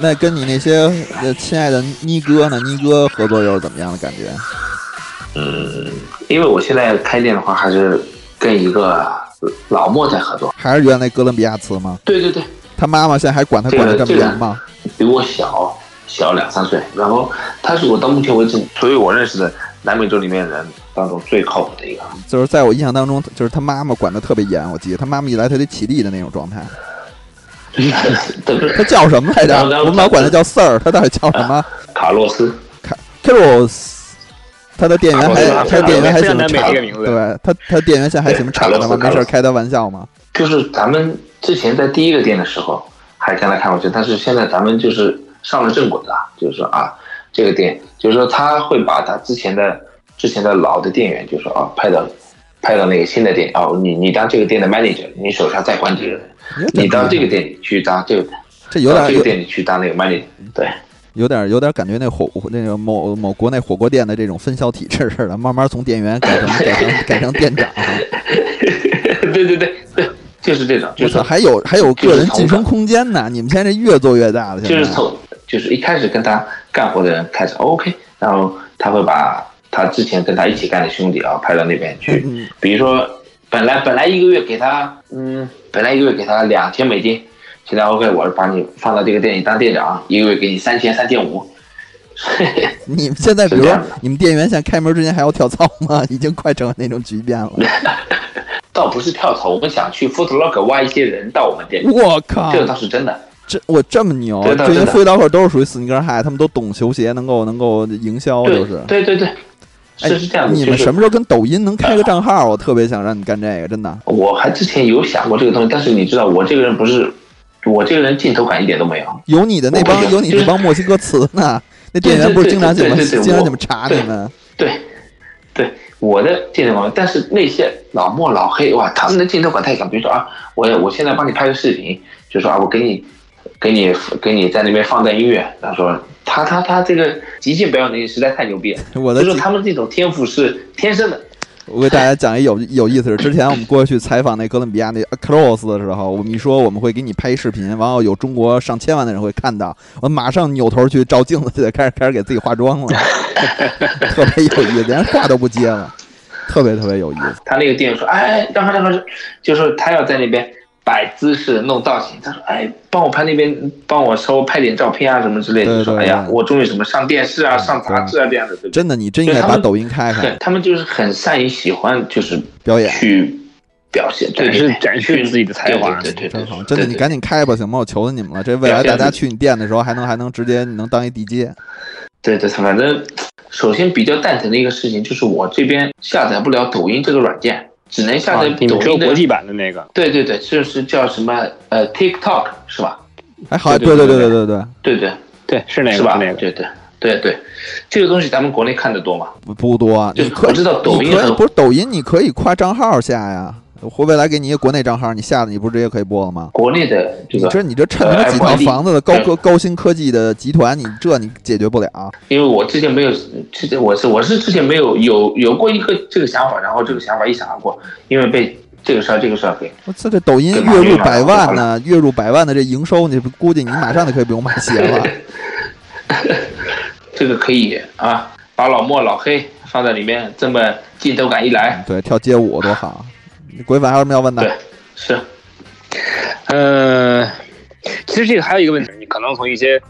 那跟你那些呃亲爱的妮哥呢？妮哥合作又是怎么样的感觉？嗯，因为我现在开店的话，还是跟一个老莫在合作，还是原来哥伦比亚瓷吗？对对对，他妈妈现在还管他管的这么严吗？比我小小两三岁，然后他是我到目前为止，所以我认识的南美洲里面人当中最靠谱的一个。就是在我印象当中，就是他妈妈管的特别严，我记得他妈妈一来他得起立的那种状态。他叫什么来着？我们老管他叫 Sir，他到底叫什么？卡洛斯。卡 Carlos。他的店员还他店员还行么查？对他他店员现在还行么查的吗？没事开他玩笑吗？就是咱们之前在第一个店的时候还跟他开过去，但是现在咱们就是上了正轨了，就是说啊，这个店就是说他会把他之前的之前的老的店员，就是说啊派到派到那个新的店哦，你你当这个店的 manager，你手下再管几个人。你到这个店里去当这个，这有点这个店里去当那个 manager，对，有点有点感觉那火那个某某国内火锅店的这种分销体制似的，慢慢从店员改成 改成改成店长。对对对对，就是这种，就是还有还有个人晋升空间呢。你们现在这越做越大了，就是从就是一开始跟他干活的人开始 OK，然后他会把他之前跟他一起干的兄弟啊派到那边去，比如说。本来本来一个月给他，嗯，本来一个月给他两千美金，现在 OK，我是把你放到这个店里当店长，一个月给你三千三千五。你们现在比如说你们店员现在开门之前还要跳操吗？已经快成那种局面了。倒不是跳槽，我们想去 Footlog 挖一些人到我们店里。我靠，这个倒是真的。这我这么牛，这些 Footlog 都是属于斯尼根嗨，他们都懂球鞋，能够能够营销，就是。对对对。是是这样的，你们什么时候跟抖音能开个账号？我特别想让你干这个，真的。我还之前有想过这个东西，但是你知道，我这个人不是，我这个人镜头感一点都没有。有你的那帮，有你那帮墨西哥词呢？那店员不是经常怎么经常怎么查你们？对，对，我的镜头管，但是那些老莫老黑哇，他们的镜头感太强。比如说啊，我我现在帮你拍个视频，就说啊，我给你，给你，给你在那边放段音乐，他说。他他他这个即兴表演能力实在太牛逼了，我的就是他们这种天赋是天生的。我给大家讲一有有意思的，之前我们过去采访那哥伦比亚那 cross 的时候，我们一说我们会给你拍视频，然后有中国上千万的人会看到，我马上扭头去照镜子去，开始开始给自己化妆了，特别有意思，连话都不接了，特别特别有意思。他那个店员说：“哎，让他让他，就是他要在那边。”摆姿势弄造型，他说：“哎，帮我拍那边，帮我稍微拍点照片啊，什么之类的。”说：“哎呀，我终于什么上电视啊，上杂志啊这样的。”真的，你真应该把抖音开开。他们就是很善于喜欢，就是表演去表现，对，是展示自己的才华。对对对，真的，你赶紧开吧，行吗？我求求你们了。这未来大家去你店的时候，还能还能直接你能当一地接。对对，反正首先比较蛋疼的一个事情就是我这边下载不了抖音这个软件。只能下载抖音国际版的那个。对对对，就是叫什么呃 TikTok 是吧？哎，好，对对对对对对对对对，是那个是吧？那个，对对对对，这个东西咱们国内看的多吗？不不多，就我知道抖音不是抖音，你可以跨账号下呀。会未来给你一个国内账号，你下了你不是直接可以播了吗？国内的这个，你这你这趁着几套房子的高科高新科技的集团，你这你解决不了。因为我之前没有，之前我是我是之前没有有有过一个这个想法，然后这个想法一闪而过，因为被这个事儿这个事儿给。我这这抖音月入百万呢，月入百万的这营收，你估计你马上就可以不用买鞋了。这个可以啊，把老莫老黑放在里面，这么镜头感一来，对，跳街舞多好。鬼粉还有什么要问的？对，是，呃，其实这个还有一个问题，你可能从一些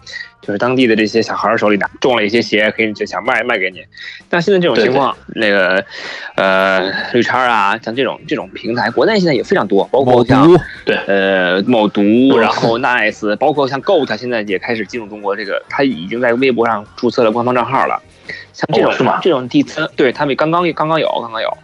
就是当地的这些小孩手里拿中了一些鞋，可以就想卖卖给你。但现在这种情况，那个呃绿叉啊，像这种这种平台，国内现在也非常多，包括像对呃某毒，然后 Nice，包括像 Goat，现在也开始进入中国，这个他已经在微博上注册了官方账号了。像这种是吗？这种第三，对他们刚刚刚刚有，刚刚有。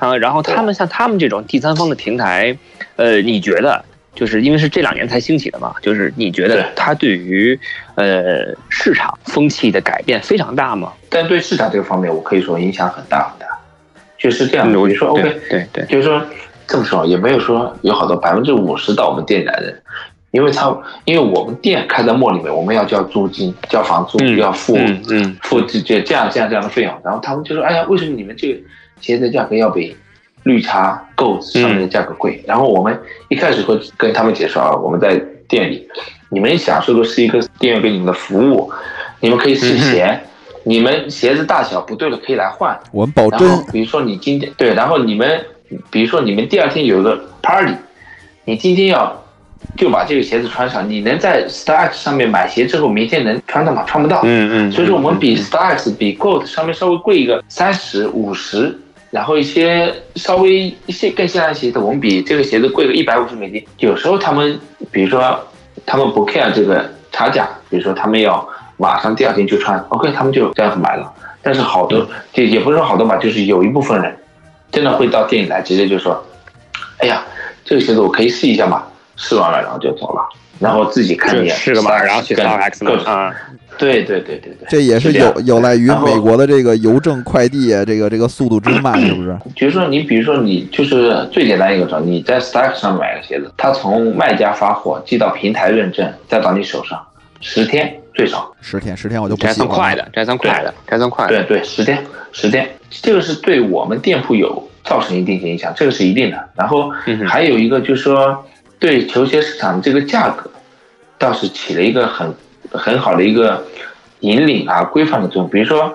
啊，然后他们像他们这种第三方的平台，呃，你觉得就是因为是这两年才兴起的嘛？就是你觉得它对于呃市场风气的改变非常大吗？但对市场这个方面，我可以说影响很大很大，就是这样的。我就说 OK，对对，就是说这么说也没有说有好多百分之五十到我们店来的，因为他因为我们店开在墨里面，我们要交租金、交房租，要付嗯付这这这样这样这样的费用。然后他们就说：“哎呀，为什么你们这个鞋子的价格要比绿茶、Go 上面的价格贵？”然后我们一开始会跟他们解释啊，我们在店里，你们享受的是一个店员给你们的服务，你们可以试鞋，你们鞋子大小不对了可以来换，我们保然后比如说你今天对，然后你们比如说你们第二天有一个 party，你今天要就把这个鞋子穿上，你能在 Starx 上面买鞋之后，明天能穿到吗？穿不到。嗯嗯。所以说我们比 Starx 比 Gold 上面稍微贵一个三十五十，然后一些稍微一些更限量鞋子，我们比这个鞋子贵个一百五十美金。有时候他们比如说他们不 care 这个差价，比如说他们要马上第二天就穿，OK，他们就这样子买了。但是好多就也不是说好多吧，就是有一部分人真的会到店里来，直接就说：“哎呀，这个鞋子我可以试一下嘛。”试完了，然后就走了，然后自己看一眼，试个码，然后去 Starx 买啊。对对对对对，这也是有有赖于美国的这个邮政快递啊，这个这个速度之慢，是不是？比如说你，比如说你就是最简单一个招，你在 Stack 上买个鞋子，他从卖家发货寄到平台认证，再到你手上，十天最少。十天，十天我就不这算快的，这算快的，这算快的。对对，十天，十天，这个是对我们店铺有造成一定影响，这个是一定的。然后还有一个就是说。对球鞋市场这个价格，倒是起了一个很很好的一个引领啊、规范的作用。比如说，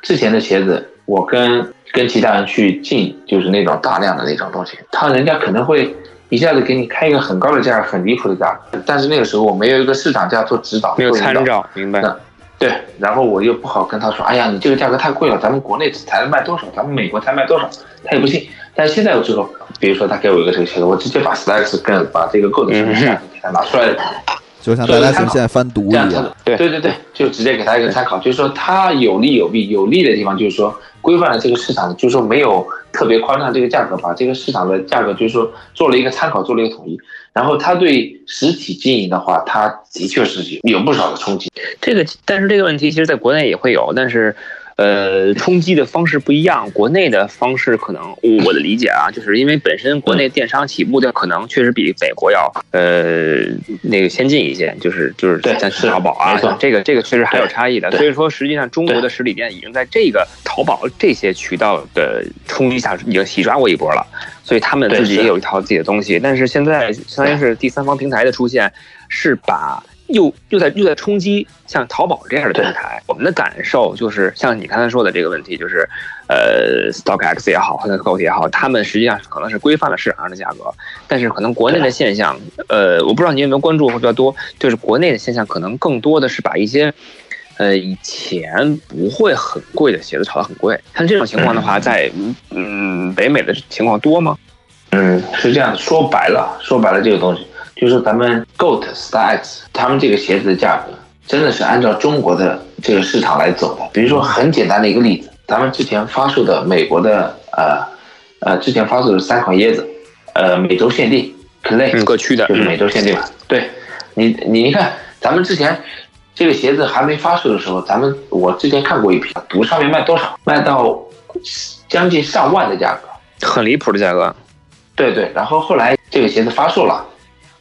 之前的鞋子，我跟跟其他人去进，就是那种大量的那种东西，他人家可能会一下子给你开一个很高的价，很离谱的价。但是那个时候我没有一个市场价做指导，没有参照，明白？对，然后我又不好跟他说，哎呀，你这个价格太贵了，咱们国内才能卖多少，咱们美国才卖多少，他也不信。但是现在我知道，比如说他给我一个这个鞋子，我直接把 Starx 跟把这个 Go 的价格给他拿出来，就像大家现在翻读一样。对对对对，就直接给他一个参考，就是说它有利有弊，有利的地方就是说规范了这个市场，就是说没有特别夸张这个价格，把这个市场的价格就是说做了一个参考，做了一个统一。然后它对实体经营的话，它的确是有不少的冲击。这个，但是这个问题其实在国内也会有，但是。呃，冲击的方式不一样。国内的方式可能，我的理解啊，就是因为本身国内电商起步的可能确实比美国要呃那个先进一些，就是就是像淘宝啊，这个这个确实还有差异的。所以说，实际上中国的实体店已经在这个淘宝这些渠道的冲击下已经洗刷过一波了，所以他们自己也有一套自己的东西。但是现在相当于是第三方平台的出现，是把。又又在又在冲击像淘宝这样的平台，我们的感受就是像你刚才说的这个问题，就是呃，StockX 也好，或者 Go 也好，他们实际上可能是规范了市场上的价格，但是可能国内的现象，呃，我不知道你有没有关注会比较多，就是国内的现象可能更多的是把一些呃以前不会很贵的鞋子炒得很贵，像这种情况的话，在嗯北美的情况多吗？嗯，是这样，说白了，说白了这个东西。就是咱们 Goat Starx 他们这个鞋子的价格，真的是按照中国的这个市场来走的。比如说很简单的一个例子，咱们之前发售的美国的呃呃，之前发售的三款椰子，呃，美洲限定 Clay 各区的，就是美洲限定嘛。对，你你一看，咱们之前这个鞋子还没发售的时候，咱们我之前看过一批，赌上面卖多少？卖到将近上万的价格，很离谱的价格。对对，然后后来这个鞋子发售了。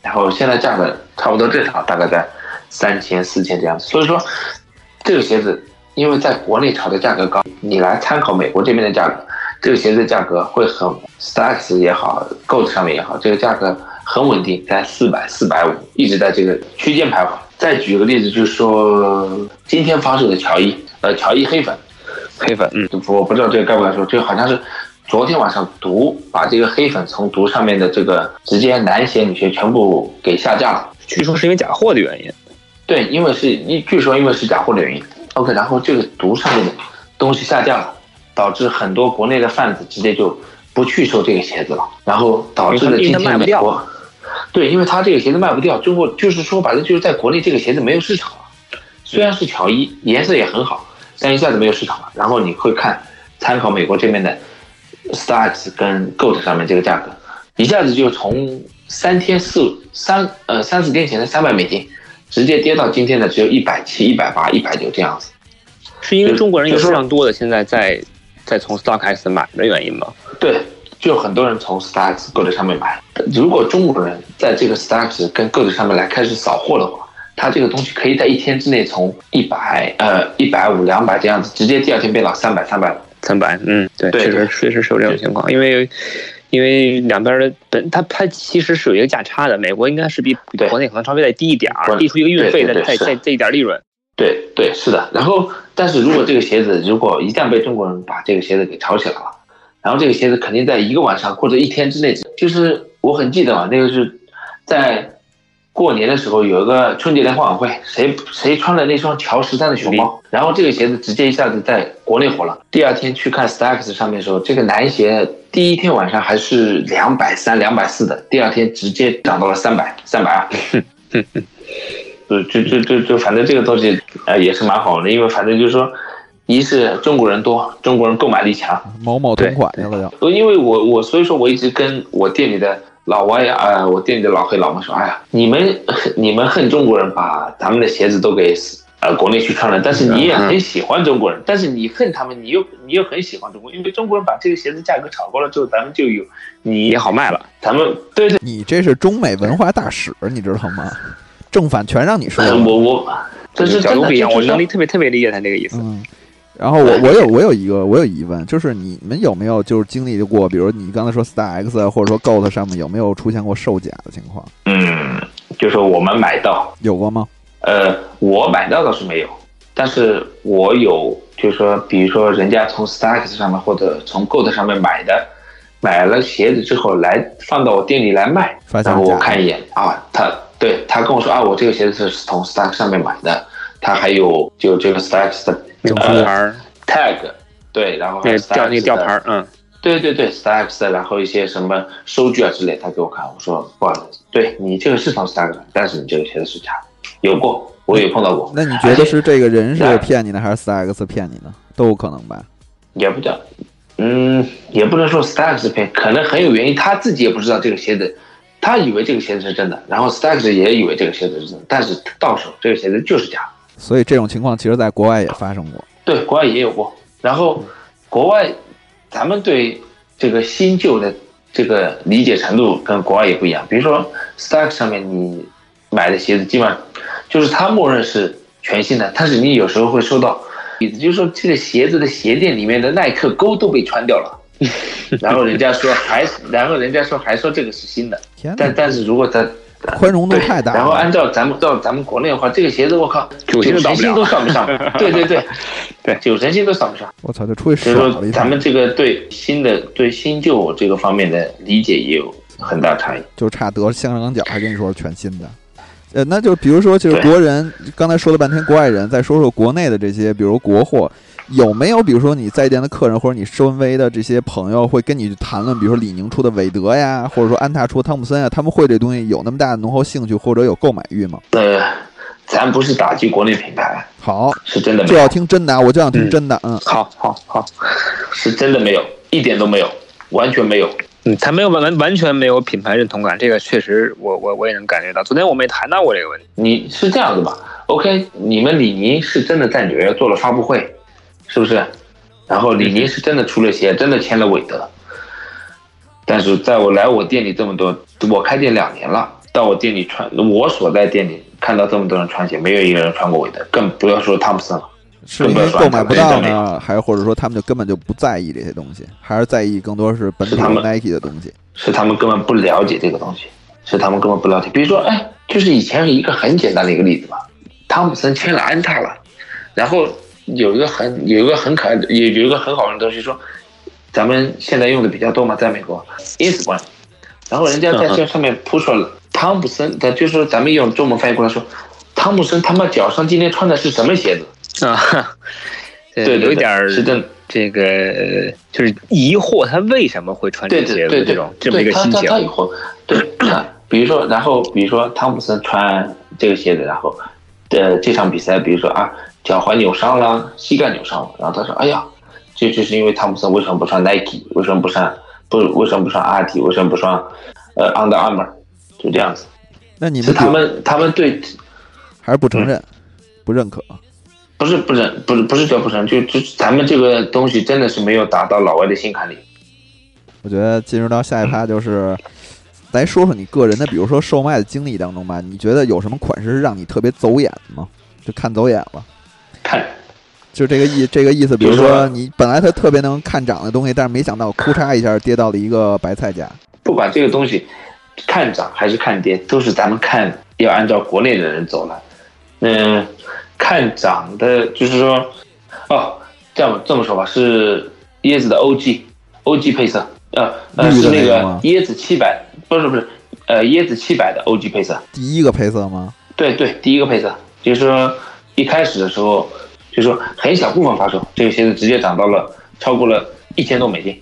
然后现在价格差不多正常，大概在三千四千这样子。所以说，这个鞋子因为在国内炒的价格高，你来参考美国这边的价格，这个鞋子价格会很 Starx 也好，Go 上面也好，这个价格很稳定，在四百四百五，一直在这个区间徘徊。再举个例子，就是说今天发售的乔伊，呃，乔伊黑粉，黑粉，嗯，我不知道这个该不该说，就好像是。昨天晚上毒把这个黑粉从毒上面的这个直接男鞋女鞋全部给下架了，据说是因为假货的原因。对，因为是一据说因为是假货的原因。OK，然后这个毒上面的东西下架了，导致很多国内的贩子直接就不去收这个鞋子了，然后导致了今天美国，对，因为他这个鞋子卖不掉，中国就是说白了就是在国内这个鞋子没有市场了。虽然是乔伊，颜色也很好，但一下子没有市场了。然后你会看参考美国这边的。Starx 跟 Gold 上面这个价格，一下子就从三天四三呃三四天前的三百美金，直接跌到今天的只有一百七、一百八、一百九这样子。是因为中国人有非常多的现在在在从 Starx 买的原因吗？对，就很多人从 Starks、Gold 上面买。如果中国人在这个 Starks 跟 Gold 上面来开始扫货的话，他这个东西可以在一天之内从一百呃一百五两百这样子，直接第二天变到三百三百三百。嗯，对，对确实确实是有这种情况，因为因为两边的本它它其实是有一个价差的，美国应该是比比国内可能稍微再低一点儿，对低出一个运费的，再再这一点利润。对对，是的。然后，但是如果这个鞋子如果一旦被中国人把这个鞋子给炒起来了，然后这个鞋子肯定在一个晚上或者一天之内，就是我很记得嘛，那个是在过年的时候有一个春节联欢晚会，谁谁穿了那双乔十三的熊猫，然后这个鞋子直接一下子在国内火了。第二天去看 Stacks 上面的时候，这个男鞋第一天晚上还是两百三、两百四的，第二天直接涨到了三百、三百二。就就就就就反正这个东西呃也是蛮好的，因为反正就是说，一是中国人多，中国人购买力强，某某同款去了就。因为我我所以说我一直跟我店里的老外呀，呃，我店里的老黑老王说，哎呀，你们 你们恨中国人把咱们的鞋子都给呃国内去穿了，但是你也很喜欢中国人，但是你恨他们，你又你又很喜欢中国，因为中国人把这个鞋子价格炒高了之后，咱们就有你也好卖了。咱们对对，你这是中美文化大使，你知道吗？正反全让你说 我我这是真的，角度不一样，我能力特别特别理解他这个意思。嗯，然后我 我有我有一个我有疑问，就是你们有没有就是经历过，比如你刚才说 Star X 啊，或者说 Goat 上面有没有出现过售假的情况？嗯，就说我们买到。有过吗？呃，我买到倒是没有，但是我有，就是说，比如说人家从 Starks 上面或者从 Goat 上面买的，买了鞋子之后来放到我店里来卖，发现然后我看一眼啊，他对他跟我说啊，我这个鞋子是从 Starks 上面买的，他还有就这个 Starks 的那个红牌儿，tag，对，然后还有那个吊那个吊牌儿，嗯，对对对，stacks，然后一些什么收据啊之类，他给我看，我说不好意思，对你这个是从 stacks，但是你这个鞋子是假的，有过，我也碰到过。那你觉得是这个人是骗你的，还是 stacks 骗你呢？都有可能吧？也不叫，嗯，也不能说 stacks 骗，可能很有原因，他自己也不知道这个鞋子，他以为这个鞋子是真的，然后 Stacks 也以为这个鞋子是真的，但是到手这个鞋子就是假的。所以这种情况其实在国外也发生过。对，国外也有过。然后国外，咱们对这个新旧的这个理解程度跟国外也不一样。比如说 Starks 上面你买的鞋子，基本上就是它默认是全新的，但是你有时候会收到，也就是说这个鞋子的鞋垫里面的耐克钩都被穿掉了，然后人家说还，然后人家说还说这个是新的，但但是如果在宽容度，太大。然后按照咱们到咱们国内的话，这个鞋子我靠，九成新都算不上。对对对 对九成新都算不上。我操，就出去所以爽了一趟说咱们，这个对新的对新旧这个方面的理解也有很大差异。就差得香港脚还跟你说是全新的。呃，那就比如说，就是国人，刚才说了半天国外人，再说说国内的这些，比如国货，有没有比如说你在店的客人或者你周围的这些朋友会跟你去谈论，比如说李宁出的韦德呀，或者说安踏出汤姆森啊，他们会这东西有那么大的浓厚兴趣或者有购买欲吗？呃，咱不是打击国内品牌，好，是真的没有就要，听真的啊，我就想听真的，嗯，好好好，是真的没有，一点都没有，完全没有。嗯，他没有完完完全没有品牌认同感，这个确实我我我也能感觉到。昨天我们也谈到过这个问题。你是这样子吧？OK，你们李宁是真的在纽约做了发布会，是不是？然后李宁是真的出了鞋，真的签了韦德。但是在我来我店里这么多，我开店两年了，到我店里穿，我所在店里看到这么多人穿鞋，没有一个人穿过韦德，更不要说汤姆森了。是因为购买不到呢，还是或者说他们就根本就不在意这些东西，还是在意更多是本土 Nike 的东西？是他们根本不了解这个东西，是他们根本不了解。比如说，哎，就是以前一个很简单的一个例子吧，汤普森签了安踏了，然后有一个很有一个很可爱的，有有一个很好玩的东西说，咱们现在用的比较多嘛，在美国 Instagram，然后人家在这上面铺出了汤普森，他就是说咱们用中文翻译过来说，汤普森他妈脚上今天穿的是什么鞋子？啊，对对有一点儿是真的。这个就是疑惑，他为什么会穿这个鞋子？对对对这种，这么一个对心情对，啊 比如说，然后比如说汤普森穿这个鞋子，然后呃这场比赛，比如说啊脚踝扭伤了，膝盖扭伤了，然后他说，哎呀，这就是因为汤普森为什么不穿 Nike，为什么不穿不为什么不穿阿迪，为什么不穿呃 Under Armour，就这样子，那你们是他们他们对还是不承认、不认可？不是不是不是不是叫不成，就就咱们这个东西真的是没有打到老外的心坎里。我觉得进入到下一趴就是来说说你个人的，比如说售卖的经历当中吧，你觉得有什么款式是让你特别走眼的吗？就看走眼了。看，就这个意这个意思，比如说说你本来它特别能看涨的东西，但是没想到咔嚓一下跌到了一个白菜价。不管这个东西看涨还是看跌，都是咱们看要按照国内的人走了。嗯，看涨的，就是说，哦，这样这么说吧，是椰子的 OG，OG 配色，呃呃是那个椰子七百，不是不是，呃椰子七百的 OG 配色。第一个配色吗？对对，第一个配色就是说一开始的时候，就是说很小部分发售，这个鞋子直接涨到了超过了一千多美金，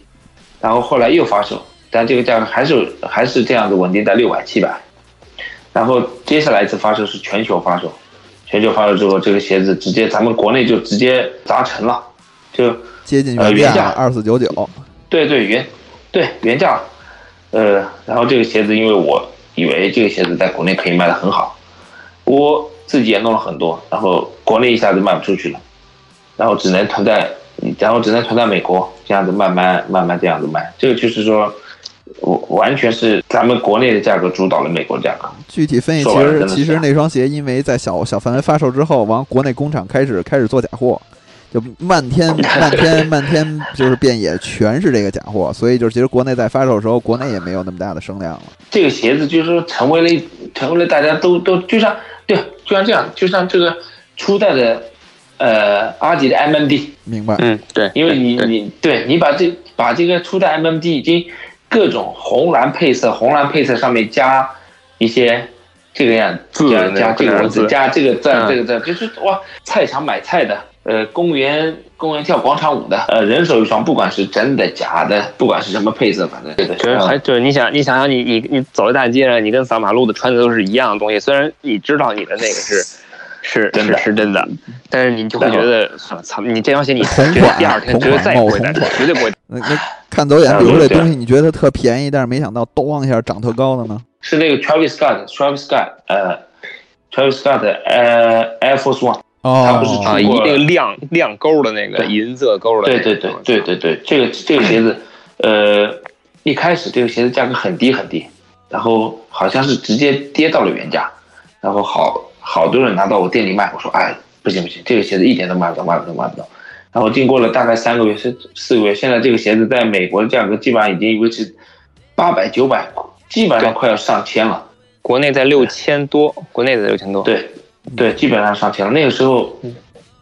然后后来又发售，但这个价格还是还是这样子稳定在六百七百，然后接下来一次发售是全球发售，全球发售之后，这个鞋子直接咱们国内就直接砸沉了，就接近呃原价二四九九。对对原对原价，呃，然后这个鞋子，因为我以为这个鞋子在国内可以卖得很好，我自己也弄了很多，然后国内一下子卖不出去了，然后只能囤在，然后只能囤在美国，这样子慢慢慢慢这样子卖。这个就是说，我完全是咱们国内的价格主导了美国的价格。具体分析，其实其实那双鞋因为在小小范围发售之后，往国内工厂开始开始做假货，就漫天 漫天漫天就是遍野全是这个假货，所以就是其实国内在发售的时候，国内也没有那么大的声量了。这个鞋子就是说成为了一成为了大家都都就像对，就像这样，就像这个初代的呃阿迪的 MMD。明白？嗯，对，因为你你对你把这把这个初代 MMD 已经各种红蓝配色，红蓝配色上面加一些这个样字加加这个文字，加这个字嗯。这个字，就是哇，菜场买菜的，呃，公园公园跳广场舞的，呃，人手一双，不管是真的假的，不管是什么配色，反正对的，就是还就是你想你想想你你你走在大街上，你跟扫马路的穿的都是一样的东西，虽然你知道你的那个是 是真的。是是真的，但是你就会觉得操操，你这双鞋你同绝对第二天绝对再也不会戴，某同款绝对不会。那那看走眼，嗯比如说这东西你觉得它特便宜，但是没想到咚一下涨特高的呢？是那个 Travis Scott，Travis Scott，呃，Travis Scott 的呃 Air Force One。它不是哦，啊，一那个亮亮勾的那个对银色勾的，对对对对对对，这个这个鞋子，呃，一开始这个鞋子价格很低很低，然后好像是直接跌到了原价，然后好好多人拿到我店里卖，我说哎不行不行，这个鞋子一点都卖不动卖不动卖不动。然后经过了大概三个月是四个月，现在这个鞋子在美国的价格基本上已经维持八百九百，基本上快要上千了。国内在六千多，国内在六千多。对，对，基本上上千了。那个时候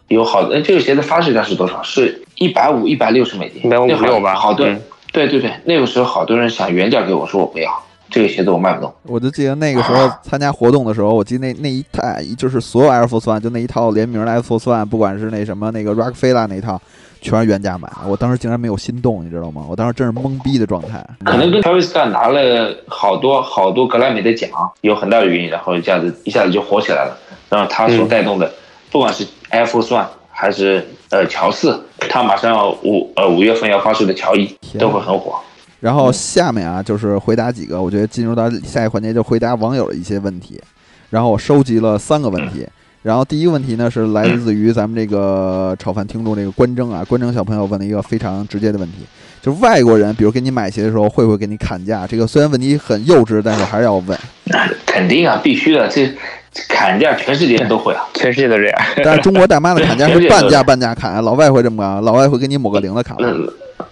有好的，哎这个鞋子发售价是多少？是一百五、一百六十美金，150那好吧好多，嗯对对对，那个时候好多人想原价给我说我不要这个鞋子，我卖不动。我就记得那个时候参加活动的时候，我记得那那一套就是所有 Air Force One 就那一套联名的 Air Force One，不管是那什么那个 Rockefeller 那一套，全是原价买。我当时竟然没有心动，你知道吗？我当时真是懵逼的状态。可能跟 Travis Scott 拿了好多好多格莱美的奖有很大的原因，然后一下子一下子就火起来了。然后他所带动的，不管是 Air Force One 还是呃乔四，他马上要五呃五月份要发售的乔伊都会很火。然后下面啊，就是回答几个，我觉得进入到下一环节就回答网友的一些问题。然后我收集了三个问题。然后第一个问题呢是来自于咱们这个炒饭听众这个关征啊，关征小朋友问了一个非常直接的问题，就是外国人比如给你买鞋的时候会不会给你砍价？这个虽然问题很幼稚，但是我还是要问。肯定啊，必须的，这这砍价全世界都会啊。全世界都这样。但是中国大妈的砍价是 半价半价砍啊，老外会这么干，老外会给你抹个零的砍吗。那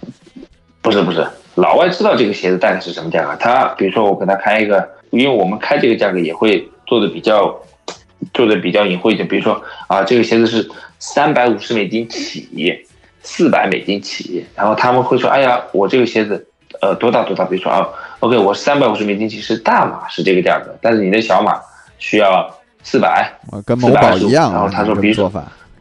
不是不是，老外知道这个鞋子大概是什么价格。他比如说我给他开一个，因为我们开这个价格也会做的比较做的比较隐晦一点。比如说啊，这个鞋子是三百五十美金起，四百美金起，然后他们会说，哎呀，我这个鞋子呃多大多大？比如说啊，OK，我三百五十美金起是大码是这个价格，但是你的小码需要四百。啊跟某宝一样啊，然后他说比如说。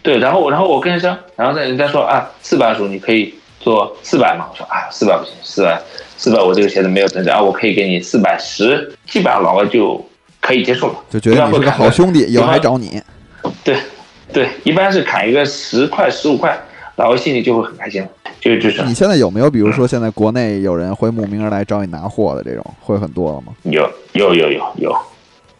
对，然后然后我跟人说，然后再人家说啊，四百数你可以做四百嘛？我说啊，四百不行，四百四百我这个鞋子没有增长，啊，我可以给你四百十，基本上老外就可以接受了，就觉得你是个好兄弟，以后还找你。对对，一般是砍一个十块十五块，老外心里就会很开心了，就就是你现在有没有，比如说现在国内有人会慕名而来找你拿货的这种，会很多了吗？有有有有有，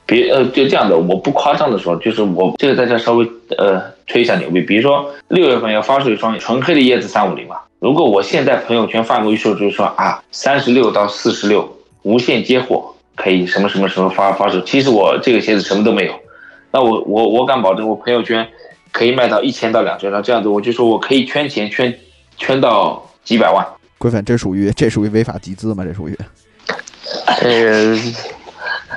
别呃就这样的，我不夸张的说，就是我这个在这稍微呃吹一下牛逼，比如说六月份要发售一双纯黑的椰子三五零嘛，如果我现在朋友圈发个预售，就是说啊，三十六到四十六无限接货，可以什么什么什么发发售。其实我这个鞋子什么都没有，那我我我敢保证，我朋友圈可以卖到一千到两千张，这样子我就说我可以圈钱圈圈到几百万。规范，这属于这属于违法集资吗？这属于？这个。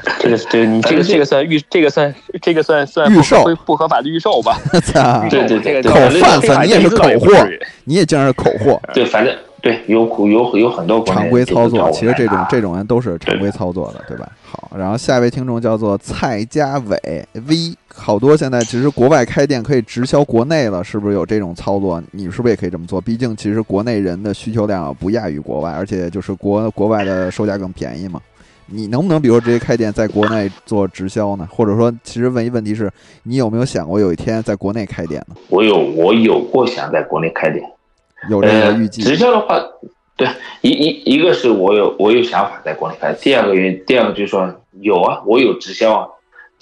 这个这个你这个这个算预这个算这个算算预售不合法的预售吧？对对对，口贩子你也是口货，你也竟然是口货。对，反正对有有有很多常规操作，其实这种这种人都是常规操作的，对吧？好，然后下一位听众叫做蔡家伟 V，好多现在其实国外开店可以直销国内了，是不是有这种操作？你是不是也可以这么做？毕竟其实国内人的需求量不亚于国外，而且就是国国外的售价更便宜嘛。你能不能比如说直接开店在国内做直销呢？或者说，其实问一问题是，你有没有想过有一天在国内开店呢？我有，我有过想在国内开店，有这个预计。直销的话，对，一一一个是我有我有想法在国内开，第二个原因，第二个就是说有啊，我有直销啊。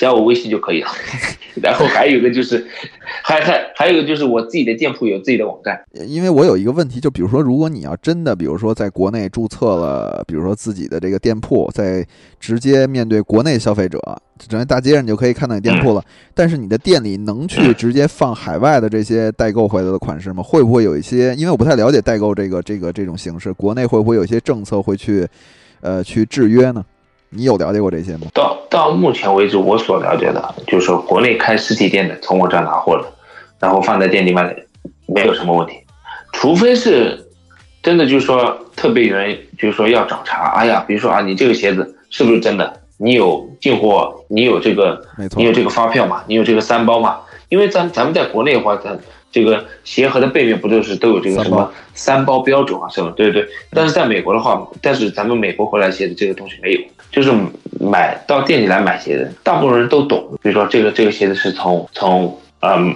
加我微信就可以了，然后还有一个就是，还还还有一个就是我自己的店铺有自己的网站。因为我有一个问题，就比如说，如果你要真的，比如说在国内注册了，比如说自己的这个店铺，在直接面对国内消费者，整个大街上你就可以看到你店铺了。但是你的店里能去直接放海外的这些代购回来的款式吗？会不会有一些？因为我不太了解代购这个这个这种形式，国内会不会有一些政策会去，呃，去制约呢？你有了解过这些吗？到到目前为止，我所了解的，就是说国内开实体店的从我这儿拿货的，然后放在店里卖，没有什么问题。除非是真的，就是说特别有人就是说要找茬，哎呀，比如说啊，你这个鞋子是不是真的？你有进货？你有这个？你有这个发票吗？你有这个三包吗？因为咱咱们在国内的话，咱这个鞋盒的背面不都是都有这个什么三包标准啊？什么？对对。但是在美国的话，但是咱们美国回来鞋子这个东西没有。就是买到店里来买鞋的，大部分人都懂。比如说，这个这个鞋子是从从嗯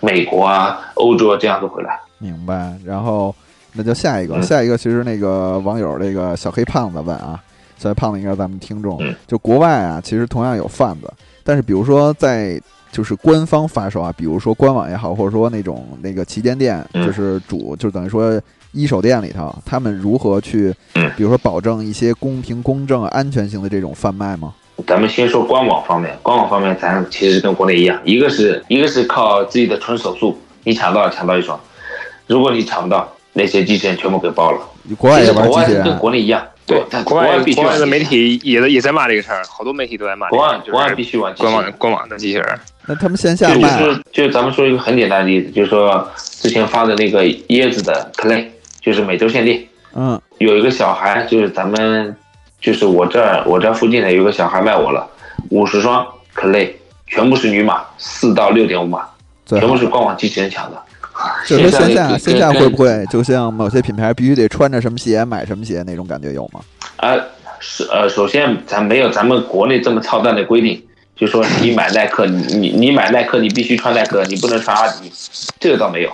美国啊、欧洲这样子回来。明白。然后那就下一个，下一个其实那个网友这个小黑胖子问啊，小黑胖子应该是咱们听众。就国外啊，其实同样有贩子，但是比如说在就是官方发售啊，比如说官网也好，或者说那种那个旗舰店，就是主就等于说。一手店里头，他们如何去，比如说保证一些公平、公正、安全性的这种贩卖吗？咱们先说官网方面，官网方面咱其实跟国内一样，一个是一个是靠自己的纯手速，你抢到了抢到一双，如果你抢不到，那些机器人全部给包了。国外也玩机器人，跟国内一样。对，国外国外的媒体也也在骂这个事儿，好多媒体都在骂。国外国外必须玩官网官网的机器人。那他们线下卖？就是就咱们说一个很简单的例子，就是说之前发的那个椰子的 Clay。就是每周限定，嗯，有一个小孩，就是咱们，就是我这儿我这附近的有个小孩卖我了，五十双 Clay，全部是女码，四到六点五码，全部是官网机器人抢的。就是线下线下会不会就像某些品牌必须得穿着什么鞋买什么鞋那种感觉有吗？啊，是呃，首先咱没有咱们国内这么操蛋的规定，就说你买耐克，你你你买耐克，你必须穿耐克，你不能穿阿迪，这个倒没有。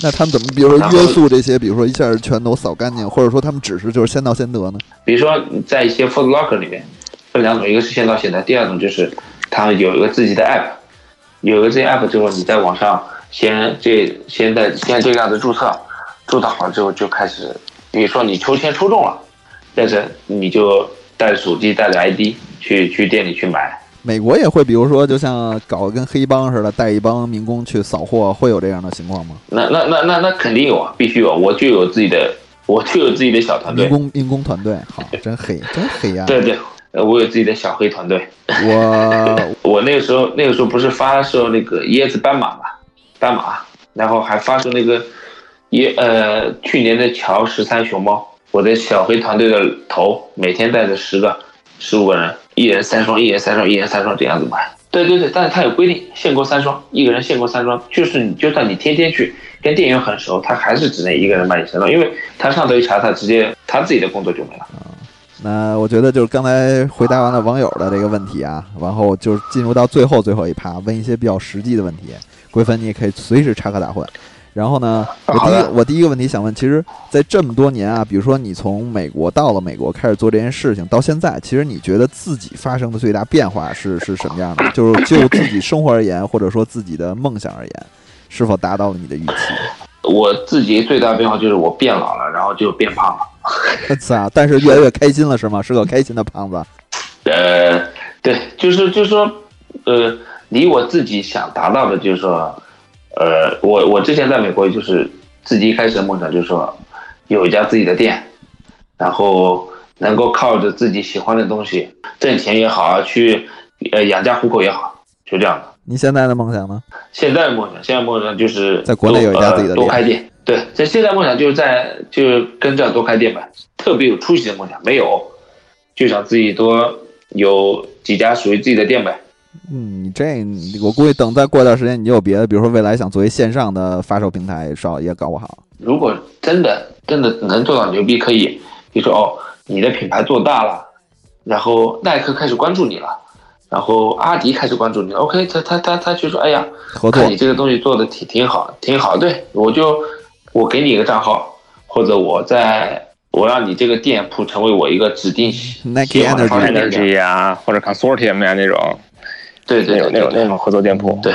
那他们怎么，比如说约束这些，比如说一下全都扫干净，或者说他们只是就是先到先得呢？比如说在一些 Food Locker 里面，分两种，一个是先到先得，第二种就是他们有一个自己的 App，有个这 App 之后，你在网上先这先在先这个样子注册，注册好之后就开始，比如说你抽签抽中了，但是你就带着手机带着 ID 去去店里去买。美国也会，比如说，就像搞跟黑帮似的，带一帮民工去扫货，会有这样的情况吗？那那那那那肯定有啊，必须有，我就有自己的，我就有自己的小团队，民工民工团队，好，真黑，真黑呀！对对，我有自己的小黑团队。我 我那个时候那个时候不是发售那个椰子斑马嘛，斑马，然后还发售那个椰呃去年的乔十三熊猫，我的小黑团队的头每天带着十个。十五个人，一人三双，一人三双，一人三双这样子买。对对对，但是他有规定，限购三双，一个人限购三双。就是你，就算你天天去跟店员很熟，他还是只能一个人卖你三双，因为他上头一查，他直接他自己的工作就没了。啊那我觉得就是刚才回答完了网友的这个问题啊，然后就进入到最后最后一趴，问一些比较实际的问题。桂芬，你也可以随时插科打诨。然后呢，我第一我第一个问题想问，其实，在这么多年啊，比如说你从美国到了美国开始做这件事情，到现在，其实你觉得自己发生的最大变化是 是什么样的？就是就自己生活而言，或者说自己的梦想而言，是否达到了你的预期？我自己最大变化就是我变老了，然后就变胖了。我操！但是越来越开心了是吗？是个开心的胖子。呃，对，就是就是说，呃，离我自己想达到的，就是说，呃，我我之前在美国就是自己一开始的梦想就是说，有一家自己的店，然后能够靠着自己喜欢的东西挣钱也好啊，去呃养家糊口也好，就这样的。你现在的梦想呢？现在的梦想，现在梦想就是在国内有一家自己的多开店。对，这现在梦想就是在就是跟这样多开店吧，特别有出息的梦想没有，就想自己多有几家属于自己的店呗。嗯，你这我估计等再过段时间，你就有别的，比如说未来想作为线上的发售平台，少也搞不好。如果真的真的能做到牛逼，可以，比如说哦，你的品牌做大了，然后耐克开始关注你了。然后阿迪开始关注你，OK，他他他他就说，哎呀，看你这个东西做的挺挺好，挺好，对我就我给你一个账号，或者我在我让你这个店铺成为我一个指定 Nike Energy 呀，或者 Consortium 呀那种，对对，那种那种合作店铺，对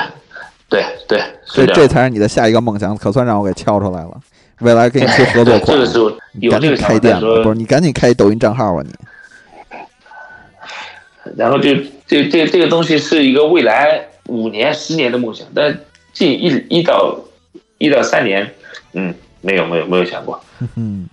对对，所以这才是你的下一个梦想，可算让我给敲出来了。未来给你出合作款，这个时候赶紧开店，不是你赶紧开抖音账号啊你。然后就这这这个东西是一个未来五年十年的梦想，但近一一到一到三年，嗯，没有没有没有想过。嗯，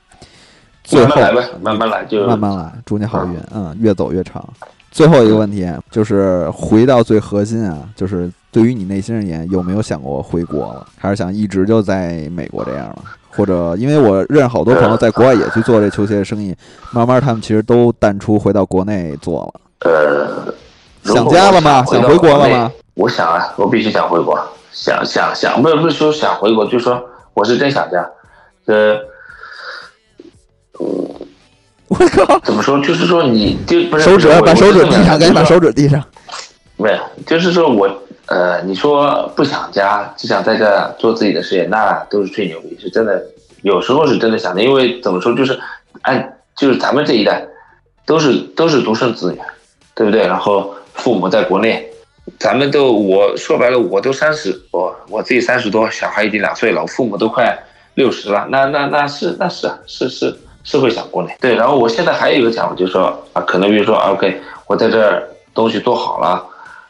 慢慢来吧，慢慢来就慢慢来，祝你好运，嗯，越走越长。最后一个问题就是回到最核心啊，就是对于你内心而言，有没有想过回国了，还是想一直就在美国这样了？或者因为我认识好多朋友在国外也去做这球鞋的生意，慢慢他们其实都淡出回到国内做了。呃，想家了吗？想回国了吗？我想啊，我必须想回国，想想想，不是不是说想回国，就是说我是真想家。呃，我靠，怎么说？就是说你就不是手指把手指递上，赶紧把手指递上。不是，就是说我呃，你说不想家，只想在这做自己的事业，那都是吹牛逼，是真的。有时候是真的想的，因为怎么说，就是按就是咱们这一代都是都是独生子女。对不对？然后父母在国内，咱们都我说白了，我都三十，我我自己三十多，小孩已经两岁了，我父母都快六十了，那那那是那是是是是会想国内。对，然后我现在还有一个想法，就是说啊，可能比如说 OK，我在这儿东西做好了，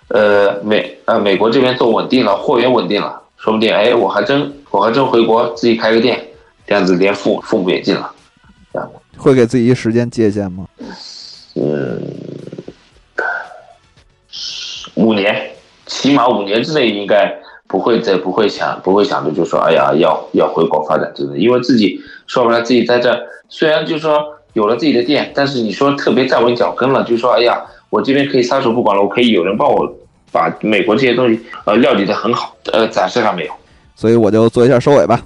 呃美呃美国这边做稳定了，货源稳定了，说不定哎我还真我还真回国自己开个店，这样子连父父母也进了，这样会给自己时间界限吗？嗯。五年，起码五年之内应该不会再不会想不会想着就说哎呀要要回国发展，真的，因为自己说白了自己在这虽然就说有了自己的店，但是你说特别站稳脚跟了，就说哎呀我这边可以撒手不管了，我可以有人帮我把美国这些东西呃料理的很好，呃暂时还没有，所以我就做一下收尾吧。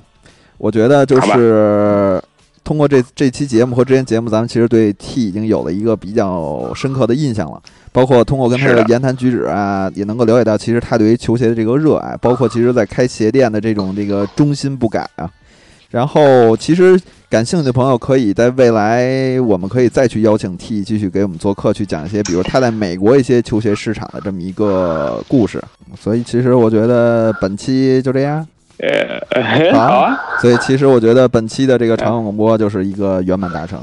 我觉得就是通过这这期节目和之前节目，咱们其实对 T 已经有了一个比较深刻的印象了。包括通过跟他的言谈举止啊，也能够了解到，其实他对于球鞋的这个热爱，包括其实在开鞋店的这种这个忠心不改啊。然后，其实感兴趣的朋友，可以在未来，我们可以再去邀请 T 继续给我们做客，去讲一些，比如他在美国一些球鞋市场的这么一个故事。所以，其实我觉得本期就这样。呃，好啊。所以，其实我觉得本期的这个长广播就是一个圆满达成。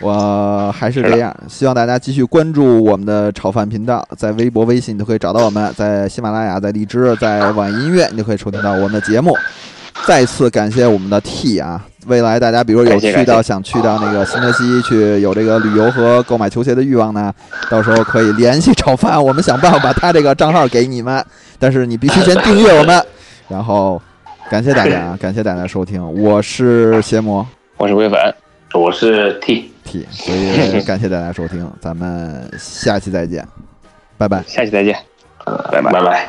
我还是这样，希望大家继续关注我们的炒饭频道，在微博、微信都可以找到我们，在喜马拉雅、在荔枝、在网易音乐，你就可以收听到我们的节目。再次感谢我们的 T 啊！未来大家比如有去到想去到那个新泽西去有这个旅游和购买球鞋的欲望呢，到时候可以联系炒饭，我们想办法把他这个账号给你们，但是你必须先订阅我们。然后感谢大家，感谢大家收听，我是邪魔，我是微粉，我是 T。所以感谢大家收听，咱们下期再见，拜拜。下期再见，拜拜。拜拜。